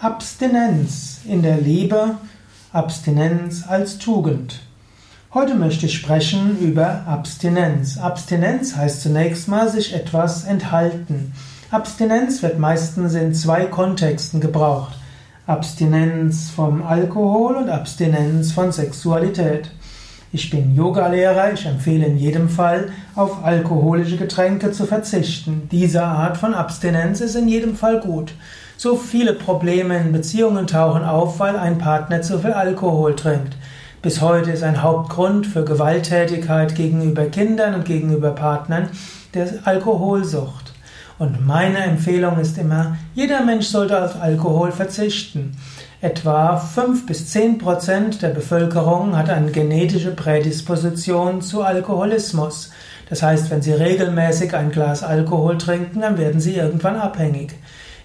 Abstinenz in der Liebe, Abstinenz als Tugend. Heute möchte ich sprechen über Abstinenz. Abstinenz heißt zunächst mal sich etwas enthalten. Abstinenz wird meistens in zwei Kontexten gebraucht. Abstinenz vom Alkohol und Abstinenz von Sexualität. Ich bin Yogalehrer, ich empfehle in jedem Fall, auf alkoholische Getränke zu verzichten. Diese Art von Abstinenz ist in jedem Fall gut. So viele Probleme in Beziehungen tauchen auf, weil ein Partner zu viel Alkohol trinkt. Bis heute ist ein Hauptgrund für Gewalttätigkeit gegenüber Kindern und gegenüber Partnern der Alkoholsucht. Und meine Empfehlung ist immer, jeder Mensch sollte auf Alkohol verzichten. Etwa 5 bis 10 Prozent der Bevölkerung hat eine genetische Prädisposition zu Alkoholismus. Das heißt, wenn sie regelmäßig ein Glas Alkohol trinken, dann werden sie irgendwann abhängig.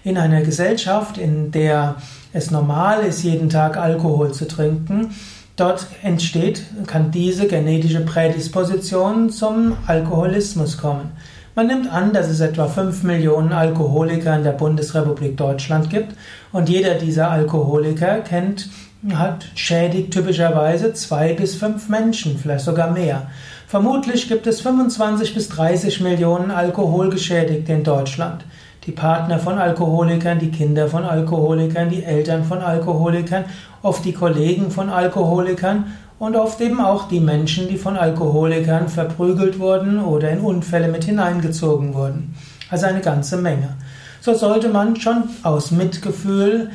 In einer Gesellschaft, in der es normal ist, jeden Tag Alkohol zu trinken, dort entsteht, kann diese genetische Prädisposition zum Alkoholismus kommen. Man nimmt an, dass es etwa 5 Millionen Alkoholiker in der Bundesrepublik Deutschland gibt und jeder dieser Alkoholiker kennt, hat schädigt typischerweise zwei bis fünf Menschen, vielleicht sogar mehr. Vermutlich gibt es 25 bis 30 Millionen Alkoholgeschädigte in Deutschland die Partner von Alkoholikern, die Kinder von Alkoholikern, die Eltern von Alkoholikern, oft die Kollegen von Alkoholikern und oft eben auch die Menschen, die von Alkoholikern verprügelt wurden oder in Unfälle mit hineingezogen wurden. Also eine ganze Menge. So sollte man schon aus Mitgefühl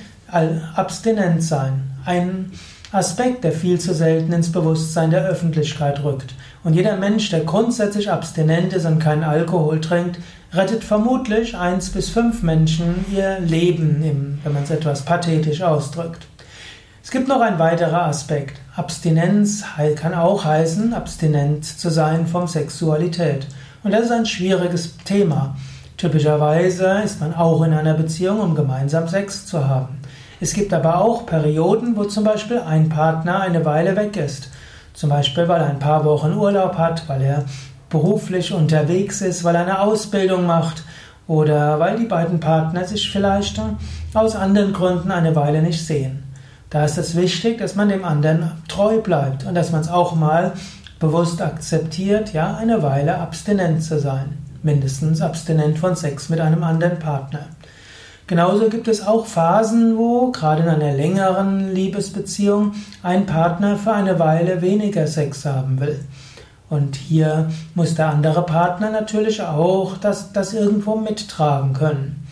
abstinent sein. Ein Aspekt, der viel zu selten ins Bewusstsein der Öffentlichkeit rückt. Und jeder Mensch, der grundsätzlich abstinent ist und keinen Alkohol trinkt, rettet vermutlich eins bis fünf Menschen ihr Leben, wenn man es etwas pathetisch ausdrückt. Es gibt noch ein weiterer Aspekt. Abstinenz kann auch heißen, abstinent zu sein von Sexualität. Und das ist ein schwieriges Thema. Typischerweise ist man auch in einer Beziehung, um gemeinsam Sex zu haben. Es gibt aber auch Perioden, wo zum Beispiel ein Partner eine Weile weg ist. Zum Beispiel, weil er ein paar Wochen Urlaub hat, weil er beruflich unterwegs ist, weil er eine Ausbildung macht oder weil die beiden Partner sich vielleicht aus anderen Gründen eine Weile nicht sehen. Da ist es wichtig, dass man dem anderen treu bleibt und dass man es auch mal bewusst akzeptiert, ja, eine Weile abstinent zu sein. Mindestens abstinent von Sex mit einem anderen Partner. Genauso gibt es auch Phasen, wo gerade in einer längeren Liebesbeziehung ein Partner für eine Weile weniger Sex haben will. Und hier muss der andere Partner natürlich auch das, das irgendwo mittragen können.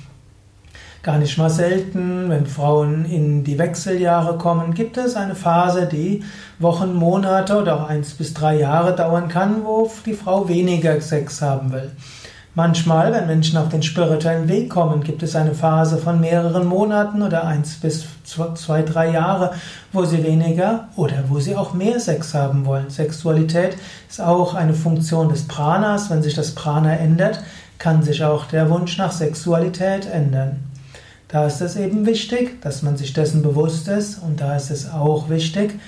Gar nicht mal selten, wenn Frauen in die Wechseljahre kommen, gibt es eine Phase, die Wochen, Monate oder auch eins bis drei Jahre dauern kann, wo die Frau weniger Sex haben will. Manchmal, wenn Menschen auf den spirituellen Weg kommen, gibt es eine Phase von mehreren Monaten oder eins bis zwei, drei Jahre, wo sie weniger oder wo sie auch mehr Sex haben wollen. Sexualität ist auch eine Funktion des Pranas. Wenn sich das Prana ändert, kann sich auch der Wunsch nach Sexualität ändern. Da ist es eben wichtig, dass man sich dessen bewusst ist und da ist es auch wichtig,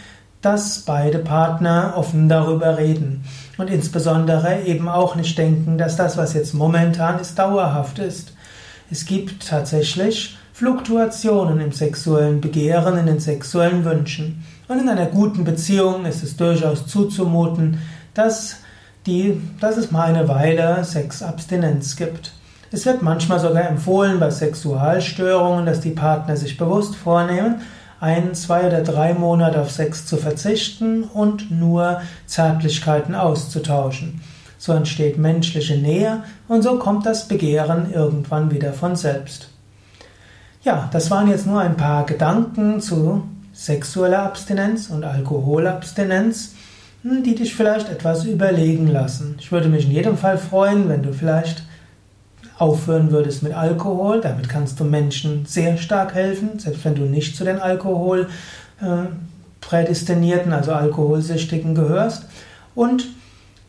dass beide Partner offen darüber reden und insbesondere eben auch nicht denken, dass das, was jetzt momentan ist, dauerhaft ist. Es gibt tatsächlich Fluktuationen im sexuellen Begehren, in den sexuellen Wünschen. Und in einer guten Beziehung ist es durchaus zuzumuten, dass, die, dass es mal eine Weile Sexabstinenz gibt. Es wird manchmal sogar empfohlen bei Sexualstörungen, dass die Partner sich bewusst vornehmen, ein, zwei oder drei Monate auf Sex zu verzichten und nur Zärtlichkeiten auszutauschen. So entsteht menschliche Nähe und so kommt das Begehren irgendwann wieder von selbst. Ja, das waren jetzt nur ein paar Gedanken zu sexueller Abstinenz und Alkoholabstinenz, die dich vielleicht etwas überlegen lassen. Ich würde mich in jedem Fall freuen, wenn du vielleicht aufhören würdest mit Alkohol. Damit kannst du Menschen sehr stark helfen, selbst wenn du nicht zu den Alkohol äh, also Alkoholsüchtigen gehörst. Und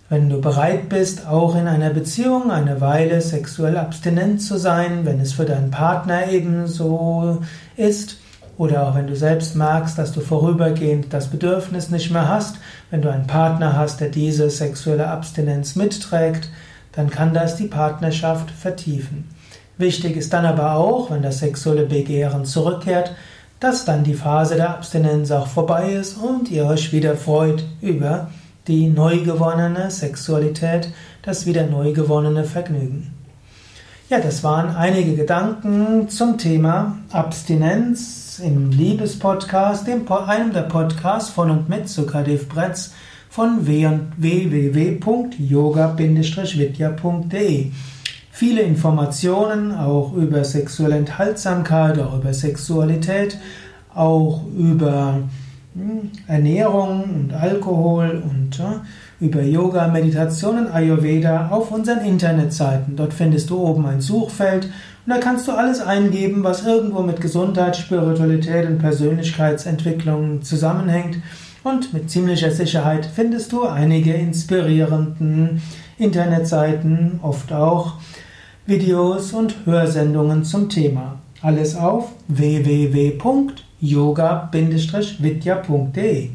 wenn du bereit bist, auch in einer Beziehung eine Weile sexuell abstinent zu sein, wenn es für deinen Partner ebenso ist, oder auch wenn du selbst magst, dass du vorübergehend das Bedürfnis nicht mehr hast, wenn du einen Partner hast, der diese sexuelle Abstinenz mitträgt, dann kann das die Partnerschaft vertiefen. Wichtig ist dann aber auch, wenn das sexuelle Begehren zurückkehrt, dass dann die Phase der Abstinenz auch vorbei ist und ihr euch wieder freut über die neu gewonnene Sexualität, das wieder neu gewonnene Vergnügen. Ja, das waren einige Gedanken zum Thema Abstinenz im Liebespodcast, dem, einem der Podcasts von und mit Sukadev Bretz von www.yoga-vidya.de. Viele Informationen auch über sexuelle Enthaltsamkeit, auch über Sexualität, auch über hm, Ernährung und Alkohol und über Yoga, Meditation und Ayurveda auf unseren Internetseiten. Dort findest du oben ein Suchfeld und da kannst du alles eingeben, was irgendwo mit Gesundheit, Spiritualität und Persönlichkeitsentwicklung zusammenhängt. Und mit ziemlicher Sicherheit findest du einige inspirierenden Internetseiten, oft auch Videos und Hörsendungen zum Thema. Alles auf www.yoga-vidya.de